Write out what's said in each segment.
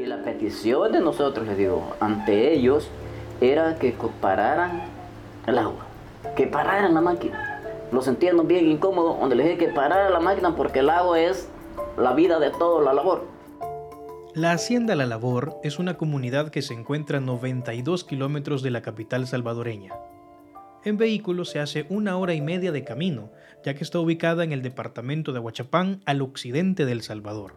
Y la petición de nosotros, les digo, ante ellos era que pararan el agua, que pararan la máquina. Lo sentíamos bien incómodo, donde les dije que parara la máquina porque el agua es la vida de toda la labor. La Hacienda La Labor es una comunidad que se encuentra a 92 kilómetros de la capital salvadoreña. En vehículo se hace una hora y media de camino, ya que está ubicada en el departamento de Huachapán al occidente del Salvador.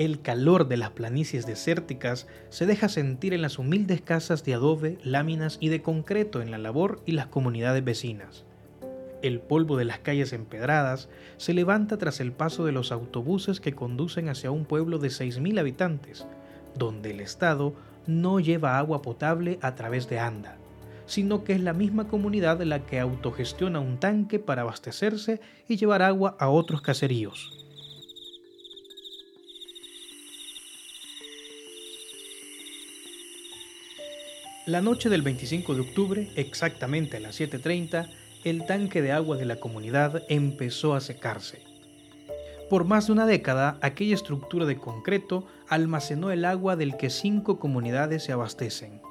El calor de las planicies desérticas se deja sentir en las humildes casas de adobe, láminas y de concreto en la labor y las comunidades vecinas. El polvo de las calles empedradas se levanta tras el paso de los autobuses que conducen hacia un pueblo de 6.000 habitantes, donde el Estado no lleva agua potable a través de ANDA, sino que es la misma comunidad la que autogestiona un tanque para abastecerse y llevar agua a otros caseríos. La noche del 25 de octubre, exactamente a las 7.30, el tanque de agua de la comunidad empezó a secarse. Por más de una década, aquella estructura de concreto almacenó el agua del que cinco comunidades se abastecen.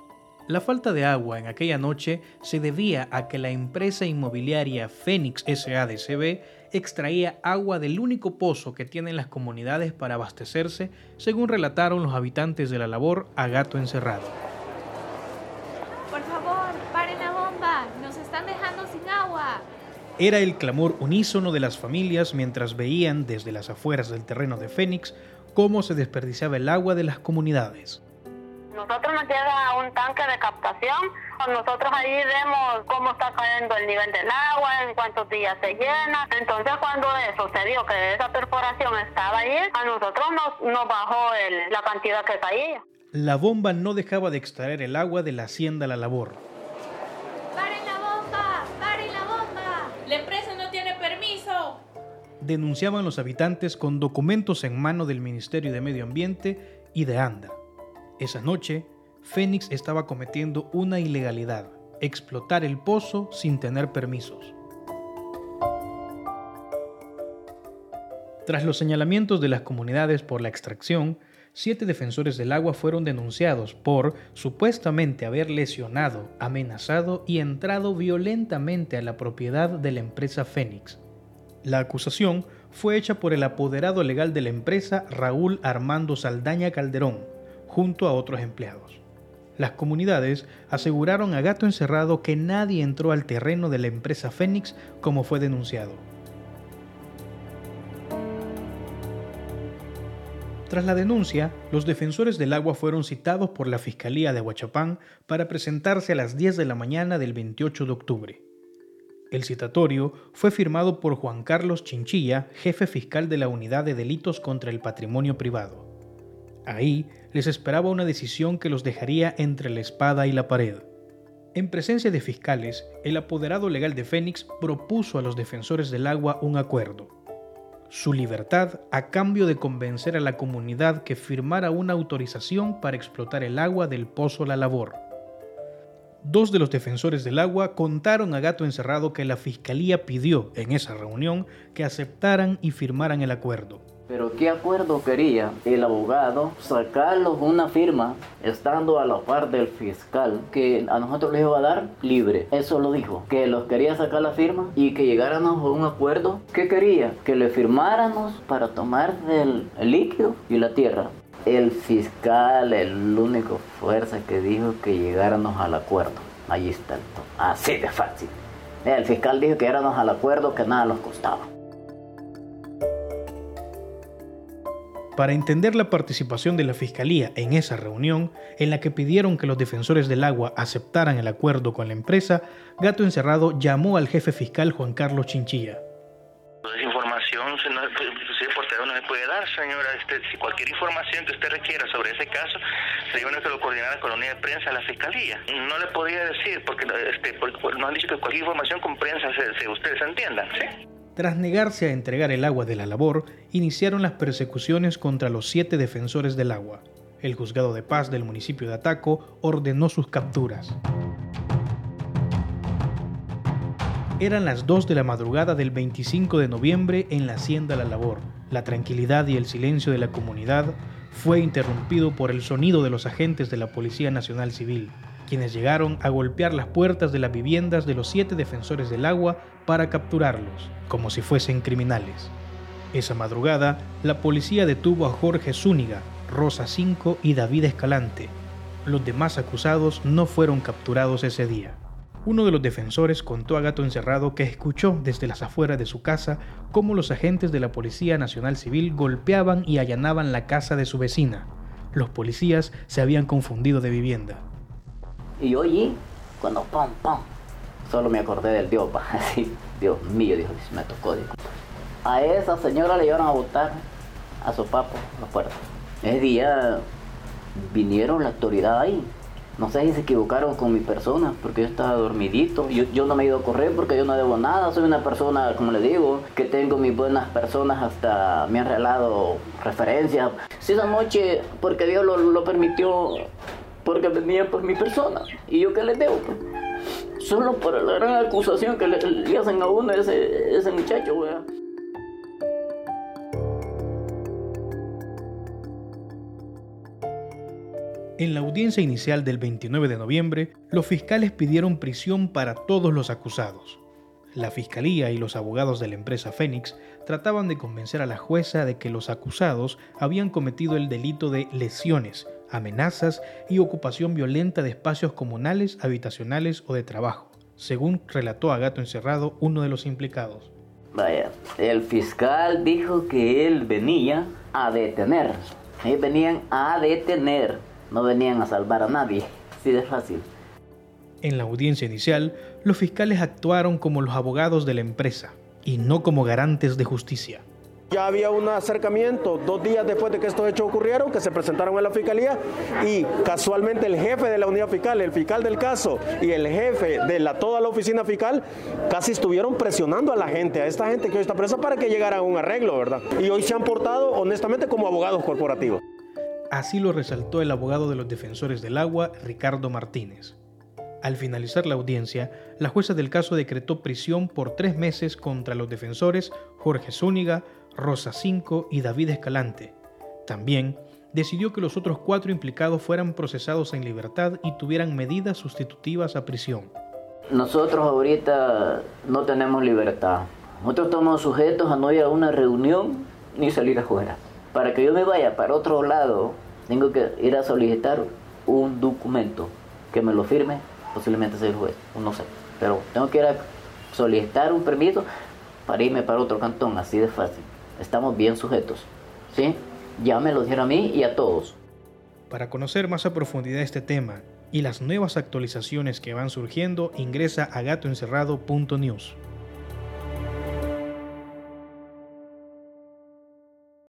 La falta de agua en aquella noche se debía a que la empresa inmobiliaria Fénix SADCB extraía agua del único pozo que tienen las comunidades para abastecerse, según relataron los habitantes de la labor a gato encerrado. Era el clamor unísono de las familias mientras veían desde las afueras del terreno de Fénix cómo se desperdiciaba el agua de las comunidades. Nosotros nos llega un tanque de captación, nosotros ahí vemos cómo está cayendo el nivel del agua, en cuántos días se llena. Entonces cuando eso se dio que esa perforación estaba ahí, a nosotros nos, bajó la cantidad que caía. La bomba no dejaba de extraer el agua de la hacienda La Labor denunciaban los habitantes con documentos en mano del Ministerio de Medio Ambiente y de ANDA. Esa noche, Fénix estaba cometiendo una ilegalidad, explotar el pozo sin tener permisos. Tras los señalamientos de las comunidades por la extracción, siete defensores del agua fueron denunciados por supuestamente haber lesionado, amenazado y entrado violentamente a la propiedad de la empresa Fénix. La acusación fue hecha por el apoderado legal de la empresa Raúl Armando Saldaña Calderón, junto a otros empleados. Las comunidades aseguraron a gato encerrado que nadie entró al terreno de la empresa Fénix como fue denunciado. Tras la denuncia, los defensores del agua fueron citados por la Fiscalía de Huachapán para presentarse a las 10 de la mañana del 28 de octubre. El citatorio fue firmado por Juan Carlos Chinchilla, jefe fiscal de la Unidad de Delitos contra el Patrimonio Privado. Ahí les esperaba una decisión que los dejaría entre la espada y la pared. En presencia de fiscales, el apoderado legal de Fénix propuso a los defensores del agua un acuerdo. Su libertad a cambio de convencer a la comunidad que firmara una autorización para explotar el agua del pozo La Labor. Dos de los defensores del agua contaron a Gato Encerrado que la fiscalía pidió en esa reunión que aceptaran y firmaran el acuerdo. Pero ¿qué acuerdo quería el abogado? Sacarlos una firma estando a la par del fiscal que a nosotros les iba a dar libre. Eso lo dijo, que los quería sacar la firma y que llegáramos a un acuerdo. ¿Qué quería? Que le firmáramos para tomar el líquido y la tierra el fiscal, el único fuerza que dijo que llegáramos al acuerdo. Allí está el Así de fácil. El fiscal dijo que éramos al acuerdo que nada nos costaba. Para entender la participación de la Fiscalía en esa reunión, en la que pidieron que los defensores del agua aceptaran el acuerdo con la empresa, Gato Encerrado llamó al jefe fiscal Juan Carlos Chinchilla información, no, inclusive por teléfono no se puede dar, señora. Este, si cualquier información que usted requiera sobre ese caso, sería bueno que lo coordinara la unidad de prensa de la fiscalía. No le podía decir, porque, este, porque no han dicho que cualquier información con prensa se, se, ustedes entiendan, ¿sí? Tras negarse a entregar el agua de la labor, iniciaron las persecuciones contra los siete defensores del agua. El juzgado de paz del municipio de Ataco ordenó sus capturas. Eran las 2 de la madrugada del 25 de noviembre en la Hacienda La Labor. La tranquilidad y el silencio de la comunidad fue interrumpido por el sonido de los agentes de la Policía Nacional Civil, quienes llegaron a golpear las puertas de las viviendas de los siete defensores del agua para capturarlos, como si fuesen criminales. Esa madrugada, la policía detuvo a Jorge Zúñiga, Rosa Cinco y David Escalante. Los demás acusados no fueron capturados ese día. Uno de los defensores contó a Gato Encerrado que escuchó desde las afueras de su casa cómo los agentes de la Policía Nacional Civil golpeaban y allanaban la casa de su vecina. Los policías se habían confundido de vivienda. Y oí, cuando pam, pam, solo me acordé del Dios, así, Dios mío, dijo, me tocó, dijo. A esa señora le llevaron a botar a su papo a la puerta. Ese día vinieron la autoridad ahí. No sé si se equivocaron con mi persona, porque yo estaba dormidito. Yo, yo no me he ido a correr porque yo no debo nada. Soy una persona, como le digo, que tengo mis buenas personas, hasta me han regalado referencias. Si esa noche, porque Dios lo, lo permitió, porque venía por mi persona. ¿Y yo qué les debo? Pues? Solo por la gran acusación que le, hacen a uno ese, ese muchacho, wea. En la audiencia inicial del 29 de noviembre, los fiscales pidieron prisión para todos los acusados. La fiscalía y los abogados de la empresa Fénix trataban de convencer a la jueza de que los acusados habían cometido el delito de lesiones, amenazas y ocupación violenta de espacios comunales, habitacionales o de trabajo, según relató a Gato Encerrado uno de los implicados. Vaya, el fiscal dijo que él venía a detener. Ellos venían a detener no venían a salvar a nadie. Así de fácil. En la audiencia inicial, los fiscales actuaron como los abogados de la empresa y no como garantes de justicia. Ya había un acercamiento dos días después de que estos hechos ocurrieron, que se presentaron en la fiscalía y casualmente el jefe de la unidad fiscal, el fiscal del caso y el jefe de la, toda la oficina fiscal casi estuvieron presionando a la gente, a esta gente que hoy está presa para que llegara a un arreglo, ¿verdad? Y hoy se han portado honestamente como abogados corporativos. Así lo resaltó el abogado de los defensores del agua, Ricardo Martínez. Al finalizar la audiencia, la jueza del caso decretó prisión por tres meses contra los defensores Jorge Zúñiga, Rosa Cinco y David Escalante. También decidió que los otros cuatro implicados fueran procesados en libertad y tuvieran medidas sustitutivas a prisión. Nosotros ahorita no tenemos libertad. Nosotros estamos sujetos a no ir a una reunión ni salir afuera para que yo me vaya para otro lado, tengo que ir a solicitar un documento que me lo firme, posiblemente sea el juez, no sé. Pero tengo que ir a solicitar un permiso para irme para otro cantón, así de fácil. Estamos bien sujetos, ¿sí? Ya me lo dijeron a mí y a todos. Para conocer más a profundidad este tema y las nuevas actualizaciones que van surgiendo, ingresa a gatoencerrado.news.